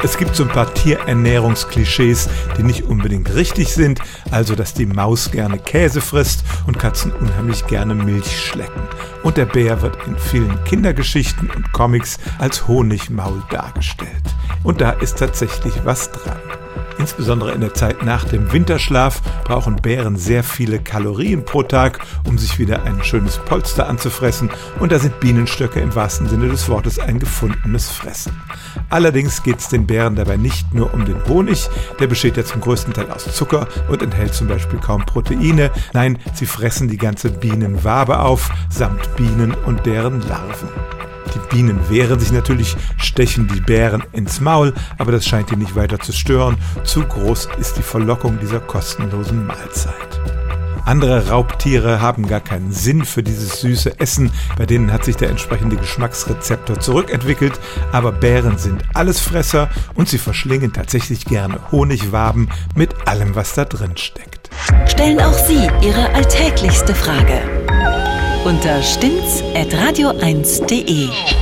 Es gibt so ein paar Tierernährungsklischees, die nicht unbedingt richtig sind, also dass die Maus gerne Käse frisst und Katzen unheimlich gerne Milch schlecken. Und der Bär wird in vielen Kindergeschichten und Comics als Honigmaul dargestellt. Und da ist tatsächlich was dran. Insbesondere in der Zeit nach dem Winterschlaf brauchen Bären sehr viele Kalorien pro Tag, um sich wieder ein schönes Polster anzufressen. Und da sind Bienenstöcke im wahrsten Sinne des Wortes ein gefundenes Fressen. Allerdings geht es den Bären dabei nicht nur um den Honig, der besteht ja zum größten Teil aus Zucker und enthält zum Beispiel kaum Proteine. Nein, sie fressen die ganze Bienenwabe auf, samt Bienen und deren Larven. Die Bienen wehren sich natürlich, stechen die Bären ins Maul, aber das scheint ihn nicht weiter zu stören. Zu groß ist die Verlockung dieser kostenlosen Mahlzeit. Andere Raubtiere haben gar keinen Sinn für dieses süße Essen, bei denen hat sich der entsprechende Geschmacksrezeptor zurückentwickelt, aber Bären sind Allesfresser und sie verschlingen tatsächlich gerne Honigwaben mit allem, was da drin steckt. Stellen auch Sie Ihre alltäglichste Frage unter stimmtz.radio1.de.